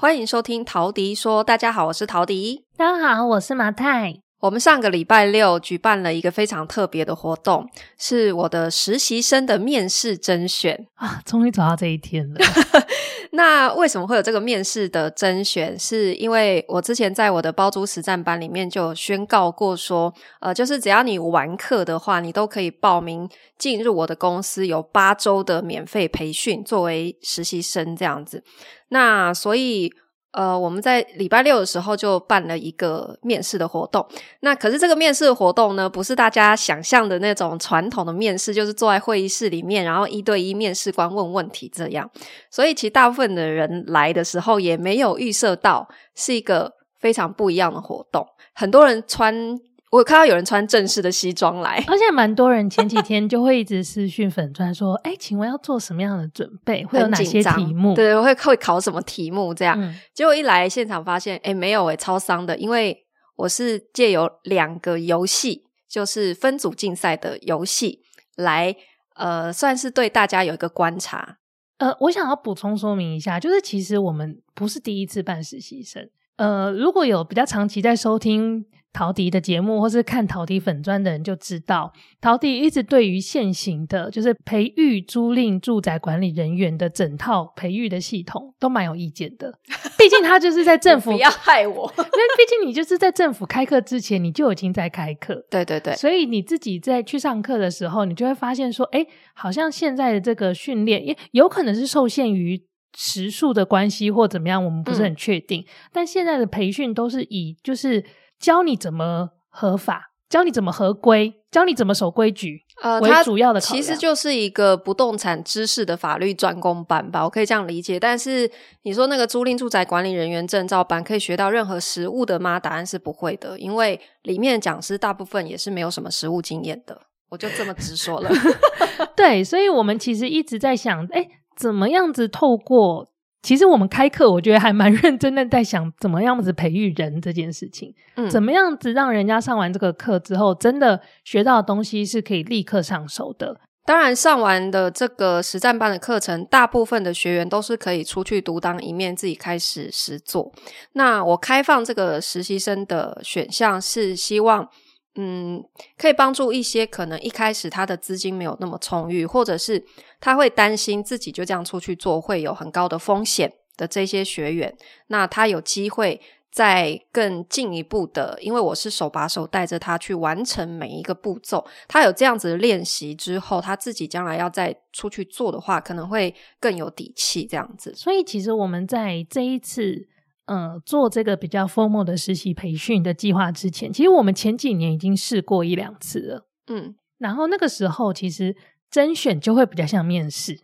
欢迎收听陶迪说。大家好，我是陶迪。大家好，我是马太。我们上个礼拜六举办了一个非常特别的活动，是我的实习生的面试甄选啊，终于走到这一天了。那为什么会有这个面试的甄选？是因为我之前在我的包租实战班里面就宣告过说，呃，就是只要你完课的话，你都可以报名进入我的公司，有八周的免费培训，作为实习生这样子。那所以。呃，我们在礼拜六的时候就办了一个面试的活动。那可是这个面试的活动呢，不是大家想象的那种传统的面试，就是坐在会议室里面，然后一对一面试官问问题这样。所以其实大部分的人来的时候也没有预设到是一个非常不一样的活动。很多人穿。我看到有人穿正式的西装来，而且蛮多人前几天就会一直私讯粉专说：“哎、欸，请问要做什么样的准备？会有哪些题目？对，会会考什么题目？这样。嗯、结果一来现场发现，哎、欸，没有哎、欸，超伤的，因为我是借由两个游戏，就是分组竞赛的游戏来，呃，算是对大家有一个观察。呃，我想要补充说明一下，就是其实我们不是第一次办实习生，呃，如果有比较长期在收听。陶笛的节目，或是看陶笛粉砖的人就知道，陶笛一直对于现行的就是培育租赁住宅管理人员的整套培育的系统都蛮有意见的。毕竟他就是在政府，不要害我，因为毕竟你就是在政府开课之前，你就已经在开课。对对对，所以你自己在去上课的时候，你就会发现说，哎，好像现在的这个训练也有可能是受限于时数的关系或怎么样，我们不是很确定。嗯、但现在的培训都是以就是。教你怎么合法，教你怎么合规，教你怎么守规矩，呃，它主要的。其实就是一个不动产知识的法律专攻班吧，我可以这样理解。但是你说那个租赁住宅管理人员证照班可以学到任何实务的吗？答案是不会的，因为里面讲师大部分也是没有什么实务经验的。我就这么直说了。对，所以我们其实一直在想，哎，怎么样子透过。其实我们开课，我觉得还蛮认真的，在想怎么样子培育人这件事情。嗯，怎么样子让人家上完这个课之后，真的学到的东西是可以立刻上手的。当然，上完的这个实战班的课程，大部分的学员都是可以出去独当一面，自己开始实做。那我开放这个实习生的选项，是希望。嗯，可以帮助一些可能一开始他的资金没有那么充裕，或者是他会担心自己就这样出去做会有很高的风险的这些学员，那他有机会再更进一步的，因为我是手把手带着他去完成每一个步骤，他有这样子的练习之后，他自己将来要再出去做的话，可能会更有底气这样子。所以其实我们在这一次。嗯，做这个比较 formal 的实习培训的计划之前，其实我们前几年已经试过一两次了。嗯，然后那个时候其实甄选就会比较像面试。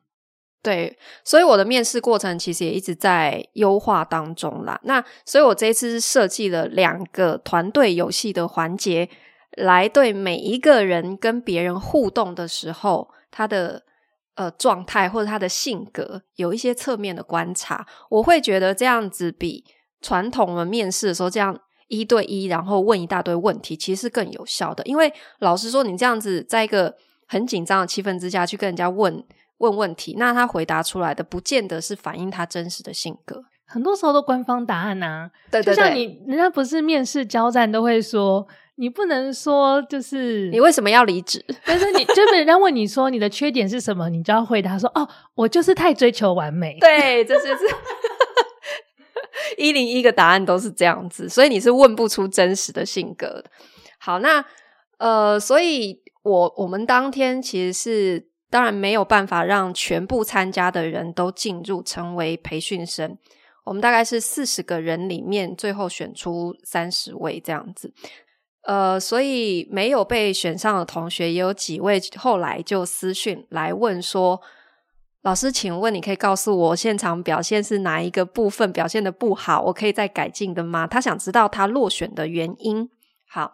对，所以我的面试过程其实也一直在优化当中啦。那所以我这一次是设计了两个团队游戏的环节，来对每一个人跟别人互动的时候，他的。呃，状态或者他的性格有一些侧面的观察，我会觉得这样子比传统的面试的时候这样一对一，然后问一大堆问题，其实是更有效的。因为老实说，你这样子在一个很紧张的气氛之下去跟人家问问问题，那他回答出来的不见得是反映他真实的性格，很多时候都官方答案呐。对对对，就像你人家不是面试交战都会说。你不能说就是你为什么要离职？但是你 就是人家问你说你的缺点是什么，你就要回答说哦，我就是太追求完美。对，这就是一零一个答案都是这样子，所以你是问不出真实的性格的。好，那呃，所以我我们当天其实是当然没有办法让全部参加的人都进入成为培训生，我们大概是四十个人里面最后选出三十位这样子。呃，所以没有被选上的同学也有几位，后来就私讯来问说：“老师，请问你可以告诉我现场表现是哪一个部分表现得不好，我可以再改进的吗？”他想知道他落选的原因。好，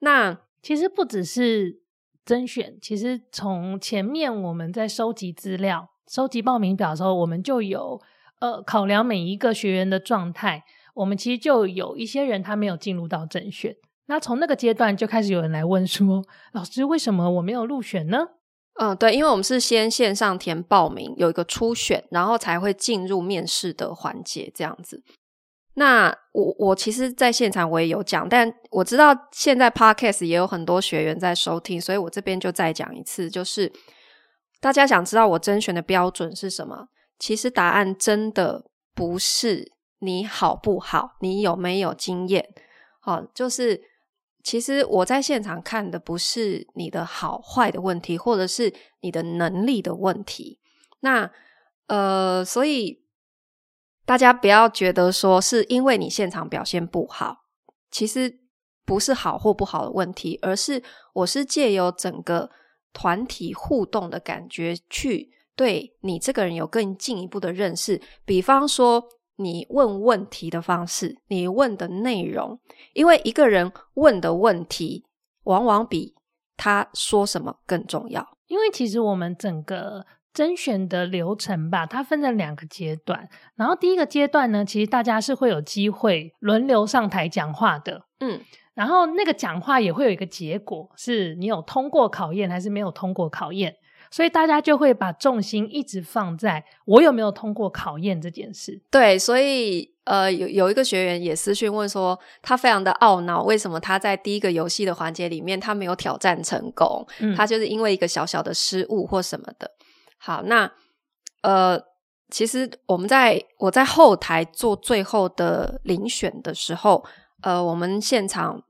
那其实不只是甄选，其实从前面我们在收集资料、收集报名表的时候，我们就有呃考量每一个学员的状态，我们其实就有一些人他没有进入到甄选。那从那个阶段就开始有人来问说：“老师，为什么我没有入选呢？”嗯，对，因为我们是先线上填报名，有一个初选，然后才会进入面试的环节，这样子。那我我其实在现场我也有讲，但我知道现在 Podcast 也有很多学员在收听，所以我这边就再讲一次，就是大家想知道我甄选的标准是什么？其实答案真的不是你好不好，你有没有经验？好，就是其实我在现场看的不是你的好坏的问题，或者是你的能力的问题。那呃，所以大家不要觉得说是因为你现场表现不好，其实不是好或不好的问题，而是我是借由整个团体互动的感觉去对你这个人有更进一步的认识。比方说，你问问题的方式，你问的内容，因为一个人问的问题往往比他说什么更重要。因为其实我们整个。甄选的流程吧，它分成两个阶段。然后第一个阶段呢，其实大家是会有机会轮流上台讲话的，嗯。然后那个讲话也会有一个结果，是你有通过考验还是没有通过考验。所以大家就会把重心一直放在我有没有通过考验这件事。对，所以呃，有有一个学员也私讯问说，他非常的懊恼，为什么他在第一个游戏的环节里面他没有挑战成功？嗯，他就是因为一个小小的失误或什么的。好，那呃，其实我们在我在后台做最后的遴选的时候，呃，我们现场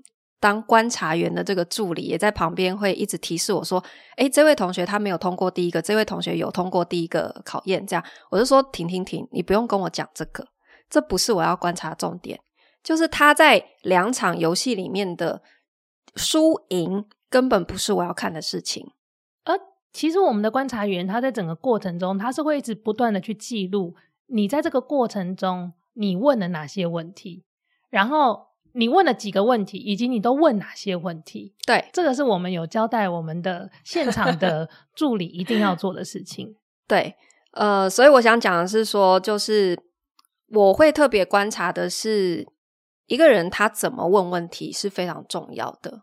当观察员的这个助理也在旁边会一直提示我说：“诶，这位同学他没有通过第一个，这位同学有通过第一个考验。”这样，我就说：“停停停，你不用跟我讲这个，这不是我要观察重点，就是他在两场游戏里面的输赢根本不是我要看的事情。”而其实我们的观察员，他在整个过程中，他是会一直不断的去记录你在这个过程中你问了哪些问题，然后你问了几个问题，以及你都问哪些问题。对，这个是我们有交代我们的 现场的助理一定要做的事情。对，呃，所以我想讲的是说，就是我会特别观察的是一个人他怎么问问题是非常重要的。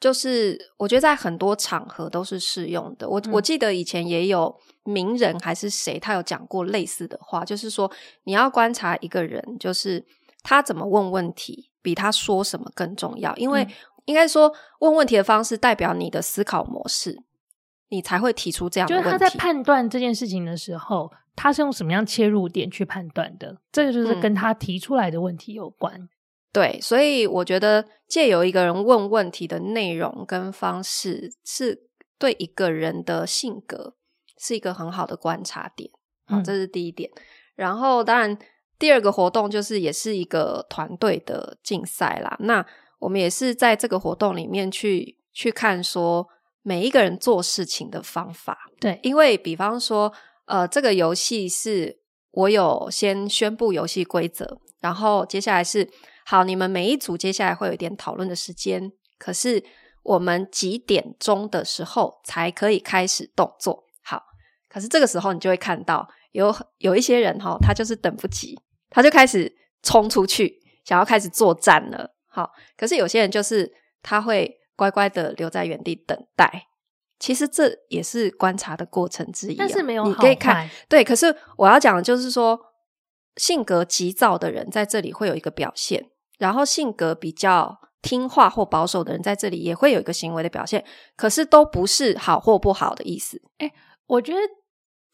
就是我觉得在很多场合都是适用的。我、嗯、我记得以前也有名人还是谁，他有讲过类似的话，就是说你要观察一个人，就是他怎么问问题，比他说什么更重要。因为应该说问问题的方式代表你的思考模式，你才会提出这样的问题。就是他在判断这件事情的时候，他是用什么样切入点去判断的？这个就是跟他提出来的问题有关。嗯对，所以我觉得借由一个人问问题的内容跟方式，是对一个人的性格是一个很好的观察点。好，这是第一点。嗯。然后，当然第二个活动就是也是一个团队的竞赛啦。那我们也是在这个活动里面去去看说每一个人做事情的方法。对，因为比方说，呃，这个游戏是我有先宣布游戏规则，然后接下来是。好，你们每一组接下来会有一点讨论的时间，可是我们几点钟的时候才可以开始动作？好，可是这个时候你就会看到有有一些人哈，他就是等不及，他就开始冲出去，想要开始作战了。好，可是有些人就是他会乖乖的留在原地等待。其实这也是观察的过程之一，但是没有。你可以看，对，可是我要讲的就是说，性格急躁的人在这里会有一个表现。然后性格比较听话或保守的人在这里也会有一个行为的表现，可是都不是好或不好的意思。哎，我觉得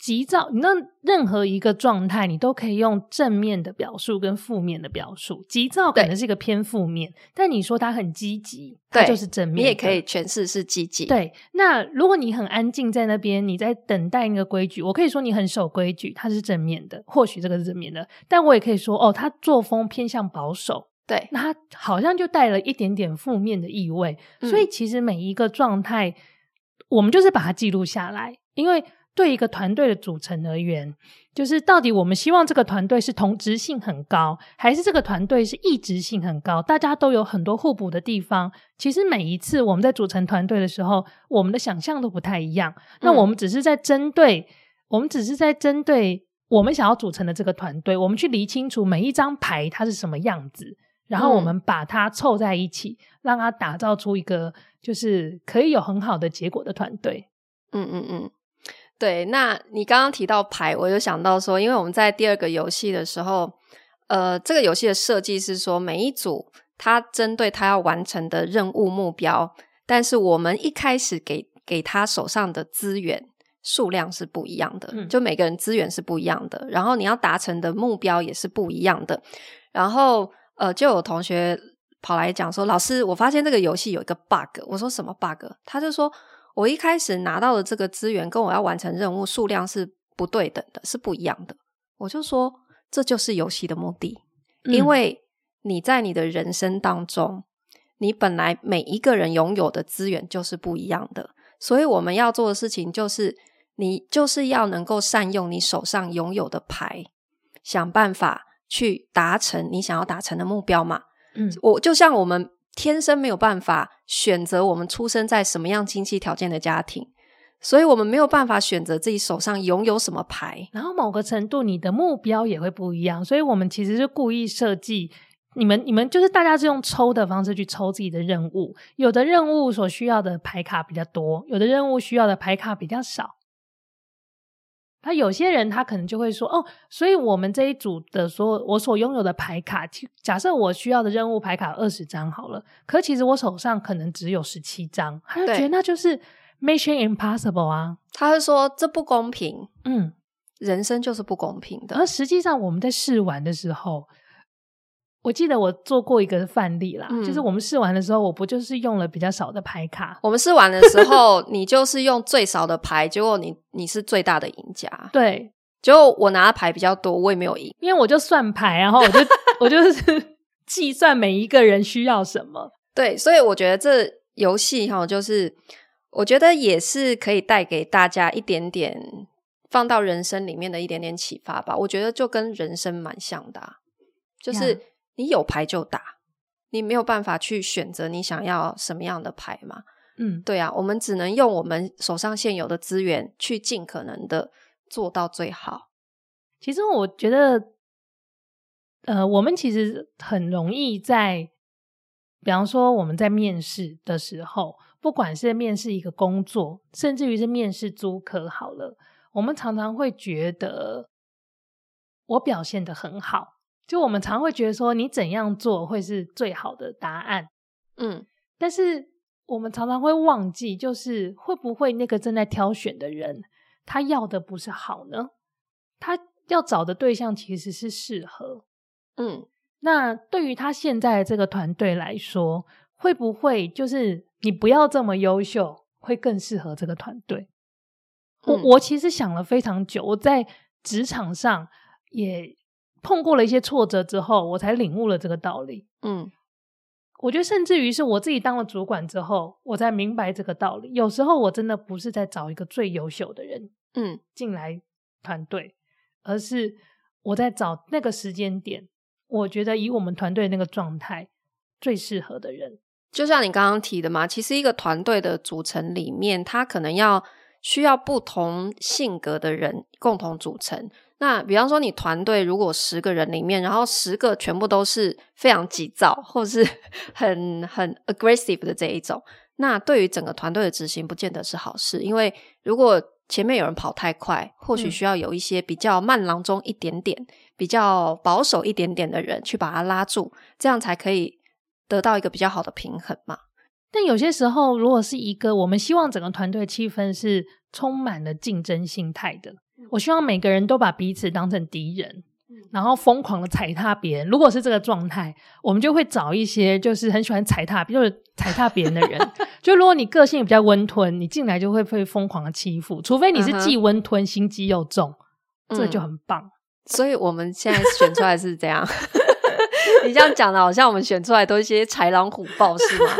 急躁，那任何一个状态，你都可以用正面的表述跟负面的表述。急躁可能是一个偏负面，但你说他很积极，它就是正面。你也可以诠释是积极。对，那如果你很安静在那边，你在等待那个规矩，我可以说你很守规矩，它是正面的，或许这个是正面的，但我也可以说哦，他作风偏向保守。对，那他好像就带了一点点负面的意味，嗯，所以其实每一个状态，我们就是把它记录下来。因为对一个团队的组成而言，就是到底我们希望这个团队是同质性很高，还是这个团队是异质性很高？大家都有很多互补的地方。其实每一次我们在组成团队的时候，我们的想象都不太一样。那我们只是在针对，嗯，我们只是在针对我们想要组成的这个团队，我们去理清楚每一张牌它是什么样子。然后我们把它凑在一起，嗯，让它打造出一个就是可以有很好的结果的团队。嗯嗯嗯，对。那你刚刚提到牌，我就想到说，因为我们在第二个游戏的时候，呃，这个游戏的设计是说，每一组它针对它要完成的任务目标，但是我们一开始给给他手上的资源数量是不一样的，嗯、就每个人资源是不一样的，然后你要达成的目标也是不一样的。然后，呃，就有同学跑来讲说：“老师，我发现这个游戏有一个 bug。”我说：“什么 bug？” 他就说：“我一开始拿到的这个资源跟我要完成任务数量是不对等的，是不一样的。”我就说：“这就是游戏的目的，嗯、因为你在你的人生当中，你本来每一个人拥有的资源就是不一样的。”所以我们要做的事情就是，你就是要能够善用你手上拥有的牌，想办法去达成你想要达成的目标嘛。嗯，我就像我们天生没有办法选择我们出生在什么样经济条件的家庭，所以我们没有办法选择自己手上拥有什么牌。然后某个程度，你的目标也会不一样，所以我们其实是故意设计。你们你们就是大家是用抽的方式去抽自己的任务，有的任务所需要的牌卡比较多，有的任务需要的牌卡比较少。他有些人他可能就会说哦，所以我们这一组的所有我所拥有的牌卡，假设我需要的任务牌卡二十张好了，可其实我手上可能只有十七张，他就觉得那就是 Mission Impossible 啊，他会说这不公平，嗯，人生就是不公平的，而实际上我们在试玩的时候。我记得我做过一个范例啦，嗯、就是我们试玩的时候，我不就是用了比较少的牌卡。我们试玩的时候，你就是用最少的牌，结果你你是最大的赢家。对，结果我拿的牌比较多，我也没有赢，因为我就算牌，然后我就 我就是计算每一个人需要什么。对，所以我觉得这游戏哈，就是我觉得也是可以带给大家一点点放到人生里面的一点点启发吧。我觉得就跟人生蛮像的，啊，就是。Yeah. 你有牌就打，你没有办法去选择你想要什么样的牌嘛？嗯，对啊，我们只能用我们手上现有的资源去尽可能的做到最好。其实我觉得，呃，我们其实很容易在，比方说我们在面试的时候，不管是面试一个工作，甚至于是面试租客，好了，我们常常会觉得我表现的很好。就我们常会觉得说，你怎样做会是最好的答案，嗯，但是我们常常会忘记，就是会不会那个正在挑选的人，他要的不是好呢？他要找的对象其实是适合，嗯，那对于他现在的这个团队来说，会不会就是你不要这么优秀，会更适合这个团队？嗯，我我其实想了非常久，我在职场上也。碰过了一些挫折之后，我才领悟了这个道理。嗯，我觉得甚至于是我自己当了主管之后，我才明白这个道理。有时候我真的不是在找一个最优秀的人，嗯，进来团队，而是我在找那个时间点，我觉得以我们团队那个状态最适合的人。就像你刚刚提的嘛，其实一个团队的组成里面，他可能要需要不同性格的人共同组成。那比方说，你团队如果十个人里面，然后十个全部都是非常急躁或是 很很 aggressive 的这一种，那对于整个团队的执行不见得是好事。因为如果前面有人跑太快，或许需要有一些比较慢郎中一点点、嗯、比较保守一点点的人去把它拉住，这样才可以得到一个比较好的平衡嘛。但有些时候，如果是一个我们希望整个团队气氛是充满了竞争心态的。我希望每个人都把彼此当成敌人，然后疯狂的踩踏别人。如果是这个状态，我们就会找一些就是很喜欢踩踏，就是踩踏别人的人。就如果你个性比较温吞，你进来就会被疯狂的欺负。除非你是既温吞，uh. 心机又重，这就很棒。所以我们现在选出来是这样。你这样讲的，好像我们选出来都是一些豺狼虎豹，是吗？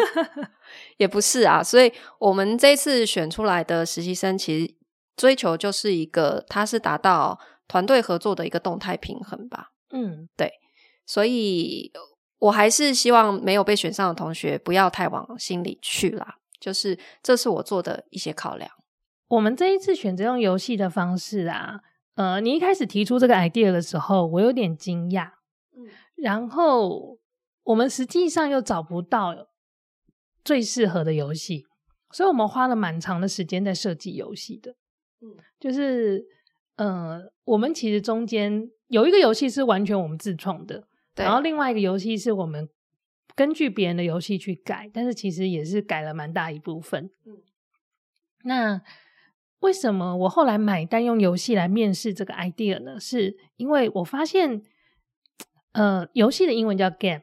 也不是啊。所以我们这次选出来的实习生，其实。追求就是一个，它是达到团队合作的一个动态平衡吧。嗯，对，所以我还是希望没有被选上的同学不要太往心里去啦。就是这是我做的一些考量。我们这一次选择用游戏的方式啊，呃，你一开始提出这个 idea 的时候，我有点惊讶。嗯，然后我们实际上又找不到最适合的游戏，所以我们花了蛮长的时间在设计游戏的。就是，呃，我们其实中间有一个游戏是完全我们自创的，对然后另外一个游戏是我们根据别人的游戏去改，但是其实也是改了蛮大一部分。嗯，那为什么我后来买单用游戏来面试这个 idea 呢？是因为我发现，呃，游戏的英文叫 game，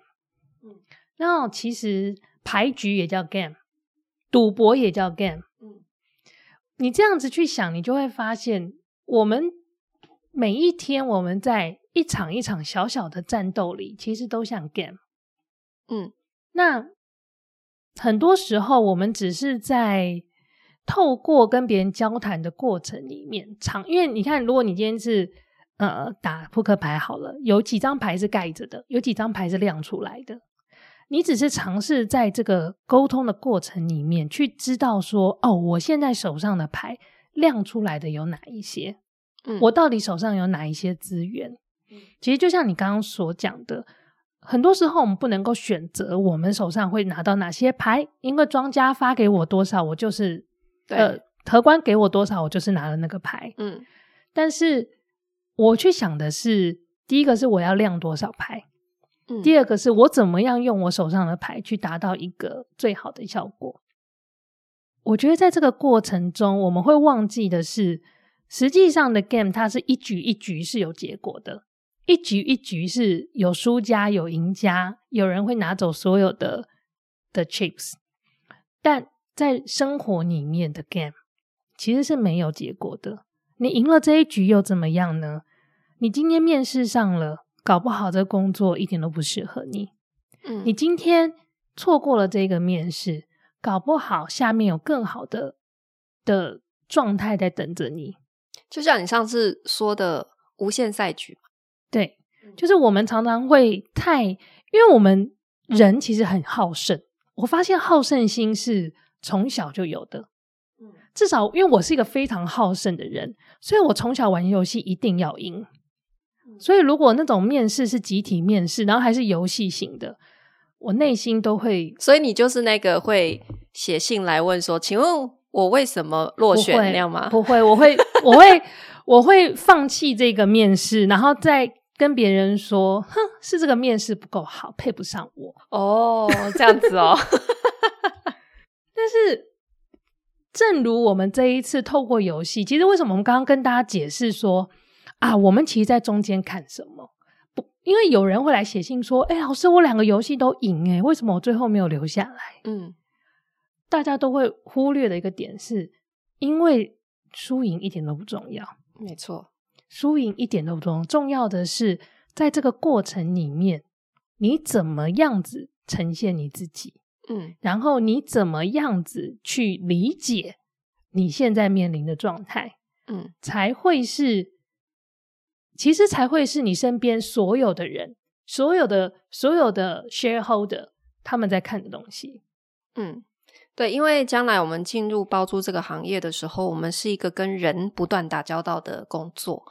嗯，然后其实牌局也叫 game，赌博也叫 game，嗯，你这样子去想，你就会发现我们。每一天，我们在一场一场小小的战斗里，其实都像 game。嗯，那很多时候，我们只是在透过跟别人交谈的过程里面，长，因为你看，如果你今天是呃打扑克牌好了，有几张牌是盖着的，有几张牌是亮出来的，你只是尝试在这个沟通的过程里面去知道说，哦，我现在手上的牌亮出来的有哪一些。嗯，我到底手上有哪一些资源？其实就像你刚刚所讲的，很多时候我们不能够选择我们手上会拿到哪些牌，因为庄家发给我多少，我就是对呃，荷官给我多少，我就是拿了那个牌。嗯，但是我去想的是，第一个是我要亮多少牌，第二个是我怎么样用我手上的牌去达到一个最好的效果。我觉得在这个过程中，我们会忘记的是。实际上的 game，它是一局一局是有结果的，一局一局是有输家有赢家，有人会拿走所有的的 chips。但在生活里面的 game 其实是没有结果的。你赢了这一局又怎么样呢？你今天面试上了，搞不好这工作一点都不适合你。嗯，你今天错过了这个面试，搞不好下面有更好的的状态在等着你。就像你上次说的无限赛局，对，就是我们常常会太，因为我们人其实很好胜，我发现好胜心是从小就有的，至少因为我是一个非常好胜的人，所以我从小玩游戏一定要赢，所以如果那种面试是集体面试，然后还是游戏型的，我内心都会，所以你就是那个会写信来问说，请问。我为什么落选那样吗？不会，我会，我会，我会放弃这个面试，然后再跟别人说：“哼，是这个面试不够好，配不上我。”哦，这样子哦。但是，正如我们这一次透过游戏，其实为什么我们刚刚跟大家解释说啊，我们其实在中间看什么？不，因为有人会来写信说：“哎，老师，我两个游戏都赢，哎，为什么我最后没有留下来？”嗯。大家都会忽略的一个点是，因为输赢一点都不重要。没错，输赢一点都不重要，重要的是在这个过程里面，你怎么样子呈现你自己，嗯，然后你怎么样子去理解你现在面临的状态，嗯，才会是，其实才会是你身边所有的人，所有的所有的 shareholder 他们在看的东西，嗯。对，因为将来我们进入包租这个行业的时候，我们是一个跟人不断打交道的工作。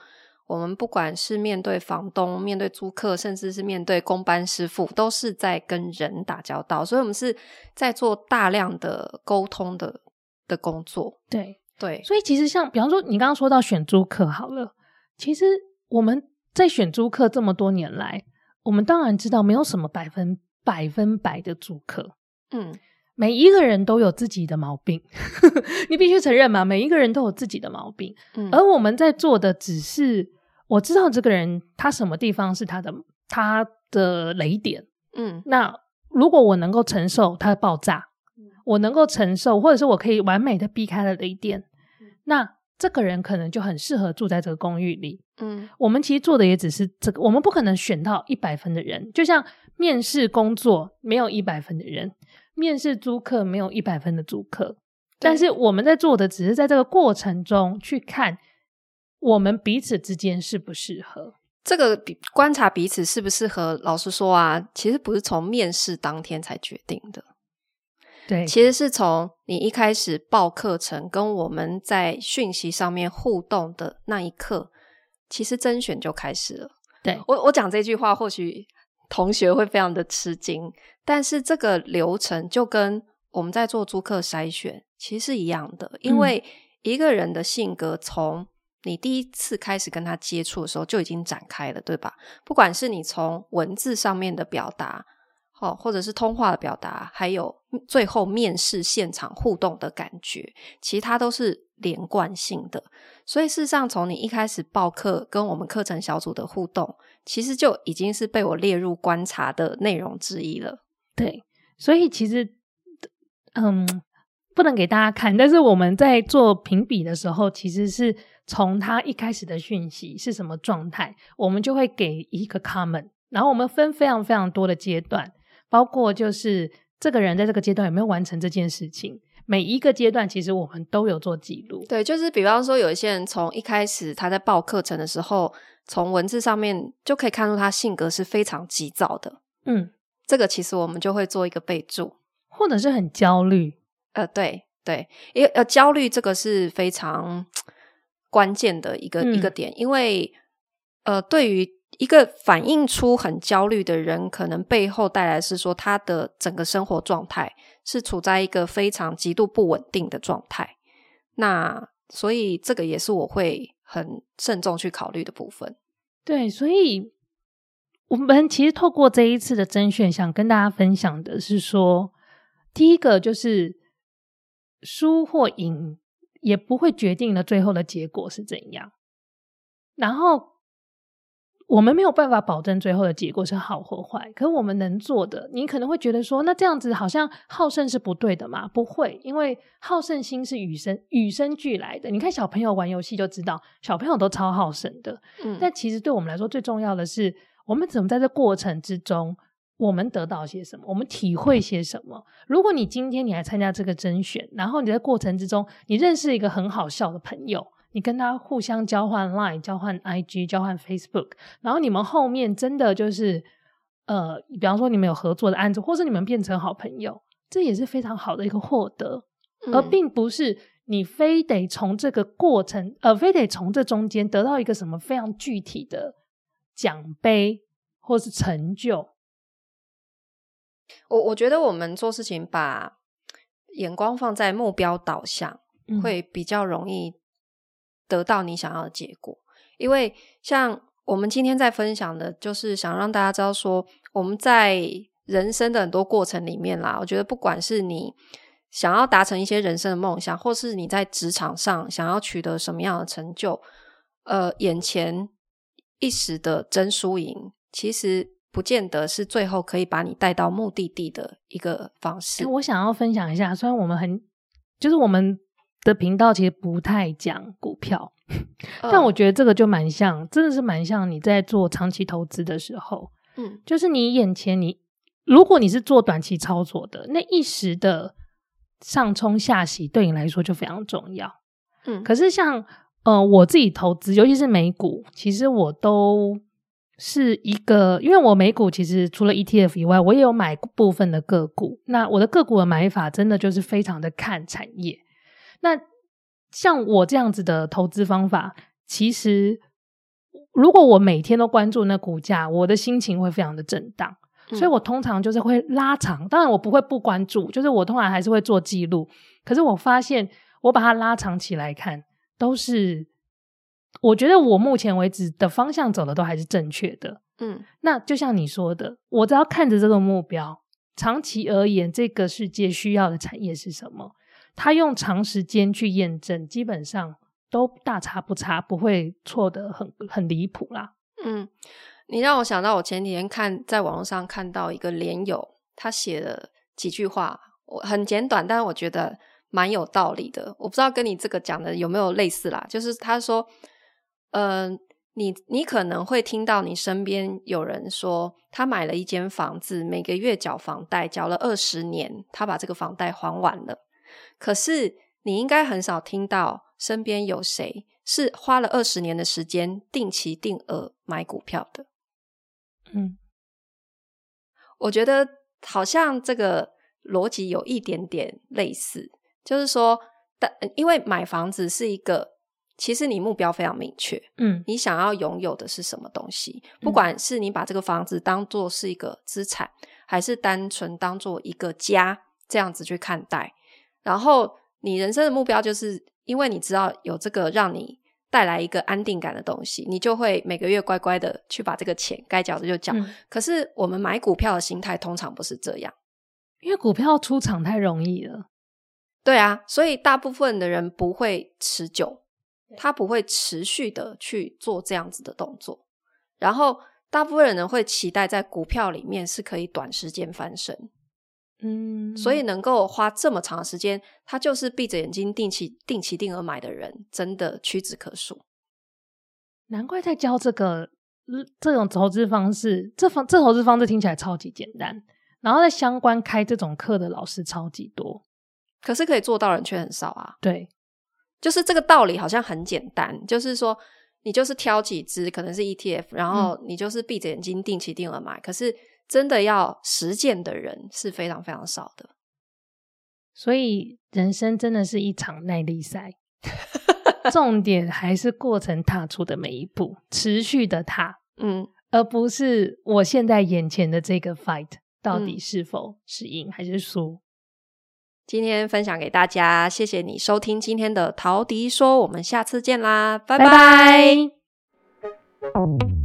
我们不管是面对房东、面对租客，甚至是面对工班师傅，都是在跟人打交道。所以，我们是在做大量的沟通的的工作。对对，所以其实像比方说，你刚刚说到选租客好了，其实我们在选租客这么多年来，我们当然知道没有什么百分百分百的租客。嗯。每一个人都有自己的毛病，你必须承认嘛。每一个人都有自己的毛病，嗯，而我们在做的只是，我知道这个人他什么地方是他的他的雷点，嗯，那如果我能够承受他的爆炸，嗯，我能够承受，或者是我可以完美的避开了雷点，嗯，那这个人可能就很适合住在这个公寓里，嗯，我们其实做的也只是这个，我们不可能选到一百分的人，就像面试工作没有一百分的人。面试租客没有一百分的租客，但是我们在做的只是在这个过程中去看我们彼此之间适不适合。这个比观察彼此适不适合，老实说啊，其实不是从面试当天才决定的。对，其实是从你一开始报课程跟我们在讯息上面互动的那一刻，其实甄选就开始了。对，我，我讲这句话或许。同学会非常的吃惊，但是这个流程就跟我们在做租客筛选其实是一样的，因为一个人的性格从你第一次开始跟他接触的时候就已经展开了，对吧？不管是你从文字上面的表达，哦，或者是通话的表达，还有最后面试现场互动的感觉，其实它都是连贯性的。所以事实上，从你一开始报课跟我们课程小组的互动，其实就已经是被我列入观察的内容之一了。对，所以其实，嗯，不能给大家看，但是我们在做评比的时候，其实是。从他一开始的讯息是什么状态，我们就会给一个 comment，然后我们分非常非常多的阶段，包括就是这个人在这个阶段有没有完成这件事情，每一个阶段其实我们都有做记录。对，就是比方说有一些人从一开始他在报课程的时候，从文字上面就可以看出他性格是非常急躁的，嗯，这个其实我们就会做一个备注，或者是很焦虑，呃，对对，因为呃焦虑这个是非常。关键的一个、嗯、一个点，因为呃，对于一个反映出很焦虑的人，可能背后带来是说他的整个生活状态是处在一个非常极度不稳定的状态。那所以这个也是我会很慎重去考虑的部分。对，所以我们其实透过这一次的甄选，想跟大家分享的是说，第一个就是输或赢。也不会决定了最后的结果是怎样，然后我们没有办法保证最后的结果是好或坏。可我们能做的，你可能会觉得说，那这样子好像好胜是不对的嘛？不会，因为好胜心是与生与生俱来的。你看小朋友玩游戏就知道，小朋友都超好胜的。嗯，但其实对我们来说，最重要的是我们怎么在这过程之中。我们得到些什么？我们体会些什么？如果你今天你来参加这个甄选，然后你在过程之中，你认识一个很好笑的朋友，你跟他互相交换 Line、交换 IG、交换 Facebook，然后你们后面真的就是，呃，比方说你们有合作的案子，或是你们变成好朋友，这也是非常好的一个获得，嗯、而并不是你非得从这个过程，呃，非得从这中间得到一个什么非常具体的奖杯或是成就。我我觉得我们做事情把眼光放在目标导向，会比较容易得到你想要的结果。因为像我们今天在分享的，就是想让大家知道说，我们在人生的很多过程里面啦，我觉得不管是你想要达成一些人生的梦想，或是你在职场上想要取得什么样的成就，呃，眼前一时的争输赢，其实。不见得是最后可以把你带到目的地的一个方式。我想要分享一下，虽然我们很，就是我们的频道其实不太讲股票，嗯、但我觉得这个就蛮像，真的是蛮像你在做长期投资的时候，嗯，就是你眼前你，如果你是做短期操作的，那一时的上冲下洗对你来说就非常重要，嗯。可是像呃我自己投资，尤其是美股，其实我都。是一个，因为我美股其实除了 ETF 以外，我也有买部分的个股。那我的个股的买法真的就是非常的看产业。那像我这样子的投资方法，其实如果我每天都关注那股价，我的心情会非常的震荡。所以我通常就是会拉长，当然我不会不关注，就是我通常还是会做记录。可是我发现，我把它拉长起来看，都是。我觉得我目前为止的方向走的都还是正确的，嗯，那就像你说的，我只要看着这个目标，长期而言，这个世界需要的产业是什么？他用长时间去验证，基本上都大差不差，不会错得很很离谱啦。嗯，你让我想到我前几天看在网络上看到一个连友，他写了几句话，我很简短，但是我觉得蛮有道理的。我不知道跟你这个讲的有没有类似啦，就是他说。嗯、呃，你你可能会听到你身边有人说，他买了一间房子，每个月缴房贷，缴了二十年，他把这个房贷还完了。可是你应该很少听到身边有谁是花了二十年的时间定期定额买股票的。嗯，我觉得好像这个逻辑有一点点类似，就是说，但因为买房子是一个。其实你目标非常明确，嗯，你想要拥有的是什么东西？不管是你把这个房子当做是一个资产，还是单纯当做一个家这样子去看待。然后你人生的目标，就是因为你知道有这个让你带来一个安定感的东西，你就会每个月乖乖的去把这个钱该缴的就缴。嗯、可是我们买股票的心态通常不是这样，因为股票出场太容易了。对啊，所以大部分的人不会持久，他不会持续的去做这样子的动作。然后大部分人呢会期待在股票里面是可以短时间翻身。嗯，所以能够花这么长的时间，他就是闭着眼睛定期定期定额买的人，真的屈指可数。难怪在教这个这种投资方式，这方这投资方式听起来超级简单，然后在相关开这种课的老师超级多，可是可以做到人却很少啊。对，就是这个道理好像很简单，就是说你就是挑几只，可能是 ETF，然后你就是闭着眼睛定期定额买，嗯、可是。真的要实践的人是非常非常少的，所以人生真的是一场耐力赛，重点还是过程踏出的每一步，持续的踏，嗯，而不是我现在眼前的这个 fight 到底是否是赢还是输。今天分享给大家，谢谢你收听今天的陶迪说，我们下次见啦，拜拜。拜拜。